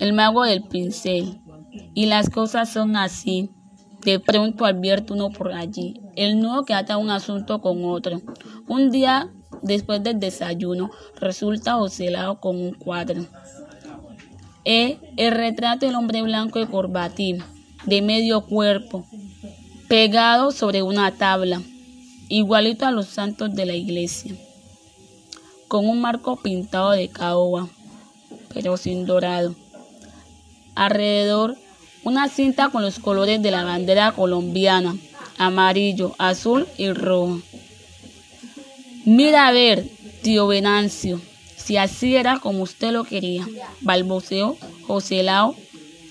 el mago del pincel. Y las cosas son así. De pronto advierte uno por allí el nudo que ata un asunto con otro. Un día después del desayuno resulta ocelado con un cuadro. E, el retrato del hombre blanco y corbatín, de medio cuerpo, pegado sobre una tabla, igualito a los santos de la iglesia, con un marco pintado de caoba, pero sin dorado. Alrededor, una cinta con los colores de la bandera colombiana, amarillo, azul y rojo. Mira a ver, tío Venancio, si así era como usted lo quería, balbuceó José Lao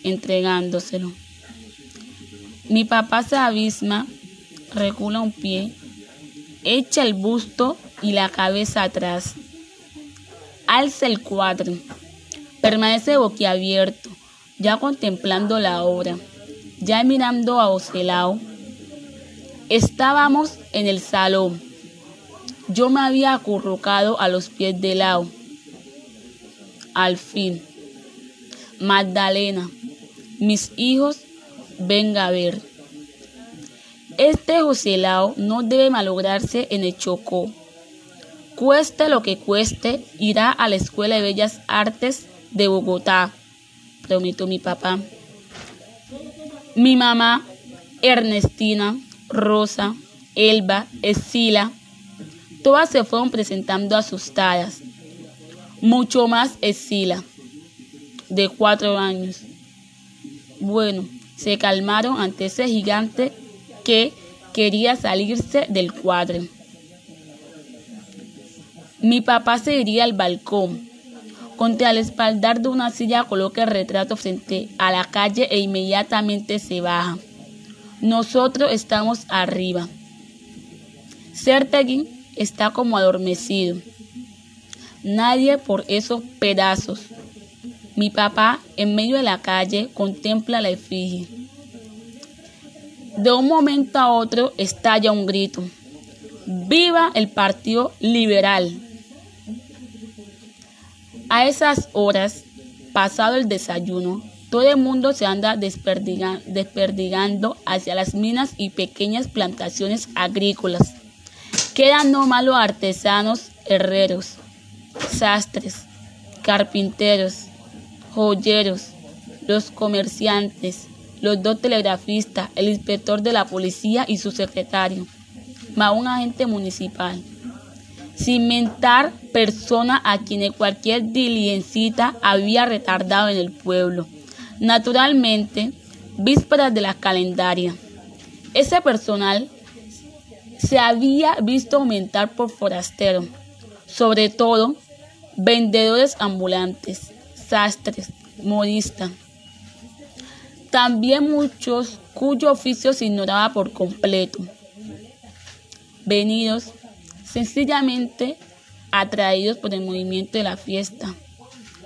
entregándoselo. Mi papá se abisma, recula un pie, echa el busto y la cabeza atrás. Alza el cuadro, permanece boquiabierto, ya contemplando la obra, ya mirando a Ocelao. Estábamos en el salón. Yo me había acurrucado a los pies de Lao. Al fin, Magdalena, mis hijos, venga a ver. Este Joselao no debe malograrse en el Chocó. Cueste lo que cueste, irá a la Escuela de Bellas Artes de Bogotá prometió mi papá. Mi mamá, Ernestina, Rosa, Elba, Escila, todas se fueron presentando asustadas. Mucho más Escila, de cuatro años. Bueno, se calmaron ante ese gigante que quería salirse del cuadro. Mi papá se iría al balcón contra el espaldar de una silla coloca el retrato frente a la calle e inmediatamente se baja. Nosotros estamos arriba. Sertegui está como adormecido. Nadie por esos pedazos. Mi papá, en medio de la calle, contempla la efigie. De un momento a otro estalla un grito. ¡Viva el Partido Liberal! A esas horas, pasado el desayuno, todo el mundo se anda desperdigando hacia las minas y pequeñas plantaciones agrícolas. Quedan no malos artesanos, herreros, sastres, carpinteros, joyeros, los comerciantes, los dos telegrafistas, el inspector de la policía y su secretario, más un agente municipal cimentar persona a quienes cualquier diligencita había retardado en el pueblo. Naturalmente, vísperas de la calendaria. Ese personal se había visto aumentar por forastero, sobre todo vendedores ambulantes, sastres, modistas. También muchos cuyo oficio se ignoraba por completo. Venidos sencillamente atraídos por el movimiento de la fiesta,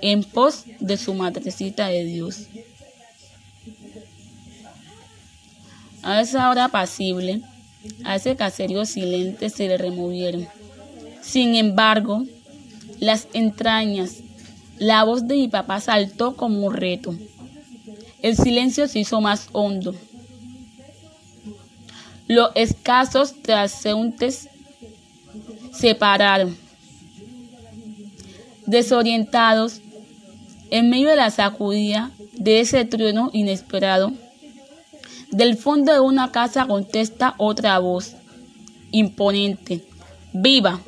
en pos de su madrecita de Dios. A esa hora pasible, a ese caserío silente se le removieron. Sin embargo, las entrañas, la voz de mi papá saltó como un reto. El silencio se hizo más hondo. Los escasos transeúntes se pararon. Desorientados, en medio de la sacudida de ese trueno inesperado, del fondo de una casa contesta otra voz, imponente, viva.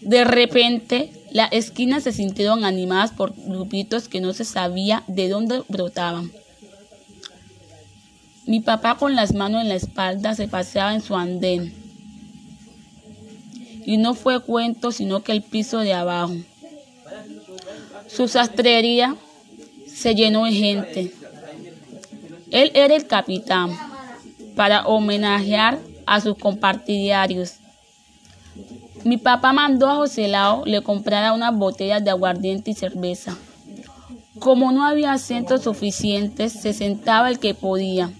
De repente, las esquinas se sintieron animadas por grupitos que no se sabía de dónde brotaban. Mi papá con las manos en la espalda se paseaba en su andén y no fue cuento sino que el piso de abajo. Su sastrería se llenó de gente. Él era el capitán para homenajear a sus compartidarios. Mi papá mandó a José Lao le comprara unas botellas de aguardiente y cerveza. Como no había asientos suficientes, se sentaba el que podía.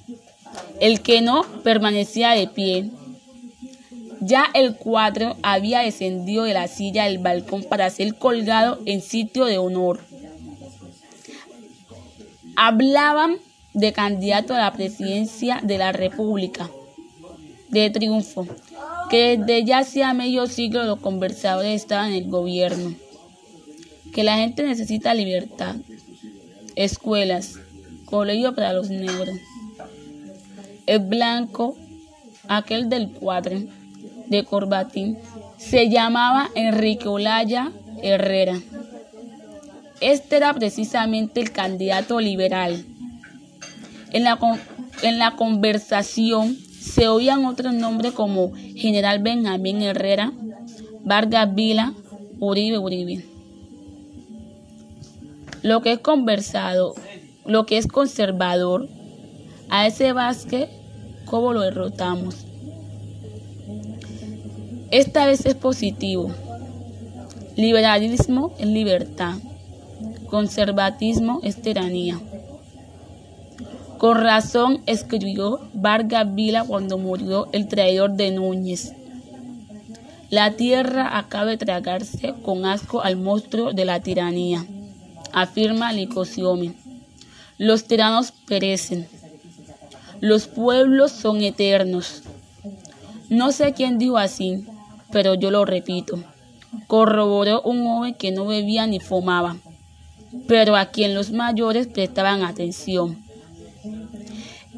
El que no permanecía de pie ya el cuadro había descendido de la silla del balcón para ser colgado en sitio de honor. hablaban de candidato a la presidencia de la República de Triunfo, que desde ya hacía medio siglo los conversadores estaban en el gobierno, que la gente necesita libertad, escuelas, colegio para los negros. El blanco, aquel del cuadro, de corbatín, se llamaba Enrique Olaya Herrera. Este era precisamente el candidato liberal. En la, en la conversación se oían otros nombres como General Benjamín Herrera, Vargas Vila, Uribe Uribe. Lo que es conversado, lo que es conservador, a ese Vázquez, ¿cómo lo derrotamos? Esta vez es positivo. Liberalismo es libertad. Conservatismo es tiranía. Con razón escribió Vargas Vila cuando murió el traidor de Núñez. La tierra acaba de tragarse con asco al monstruo de la tiranía, afirma Licosiomi. Los tiranos perecen. Los pueblos son eternos. No sé quién dijo así, pero yo lo repito. Corroboró un joven que no bebía ni fumaba, pero a quien los mayores prestaban atención.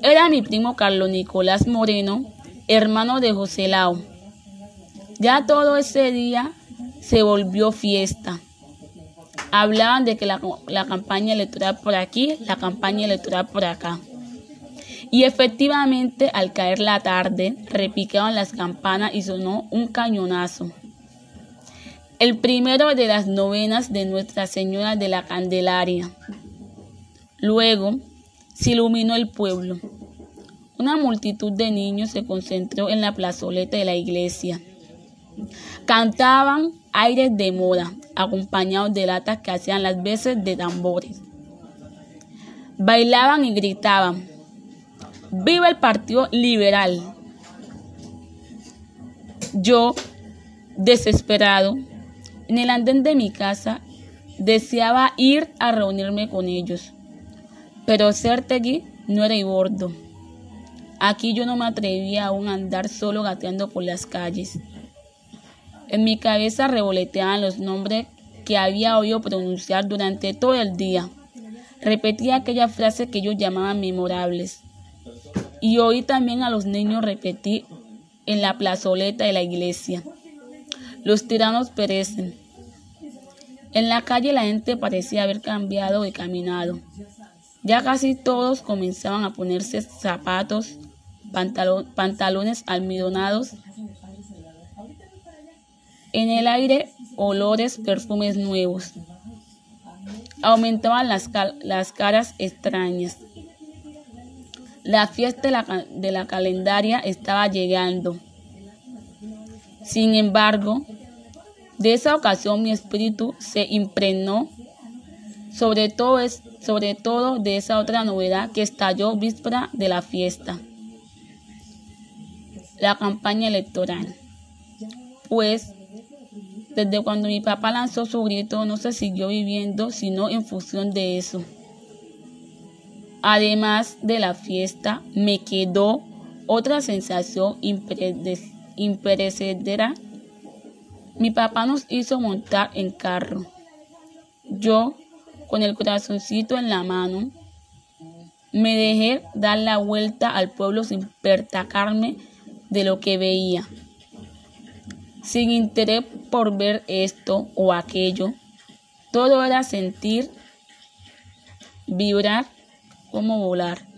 Era mi primo Carlos Nicolás Moreno, hermano de José Lao. Ya todo ese día se volvió fiesta. Hablaban de que la, la, campaña electoral por aquí, la campaña electoral por acá. Y efectivamente, al caer la tarde, repicaban las campanas y sonó un cañonazo. El primero de las novenas de Nuestra Señora de la Candelaria. Luego, se iluminó el pueblo. Una multitud de niños se concentró en la plazoleta de la iglesia. Cantaban aires de moda, acompañados de latas que hacían las veces de tambores. Bailaban y gritaban, ¡Viva el Partido Liberal! Yo, desesperado, en el andén de mi casa, deseaba ir a reunirme con ellos pero Certegui no era bordo. Aquí yo no me atrevía aún a andar solo gateando por las calles. En mi cabeza revoloteaban los nombres que había oído pronunciar durante todo el día. Repetía aquella frase que ellos llamaban memorables. Y oí también a los niños repetir en la plazoleta de la iglesia. Los tiranos perecen. En la calle la gente parecía haber cambiado de caminado. Ya casi todos comenzaban a ponerse zapatos, pantalones almidonados. En el aire, olores, perfumes nuevos. Aumentaban las, las caras extrañas. La fiesta de la, de la calendaria estaba llegando. Sin embargo, de esa ocasión mi espíritu se impregnó sobre todo, es, sobre todo de esa otra novedad que estalló víspera de la fiesta, la campaña electoral. Pues desde cuando mi papá lanzó su grito no se siguió viviendo sino en función de eso. Además de la fiesta, me quedó otra sensación imperecedera. Mi papá nos hizo montar en carro. Yo con el corazoncito en la mano, me dejé dar la vuelta al pueblo sin pertacarme de lo que veía. Sin interés por ver esto o aquello, todo era sentir, vibrar, como volar.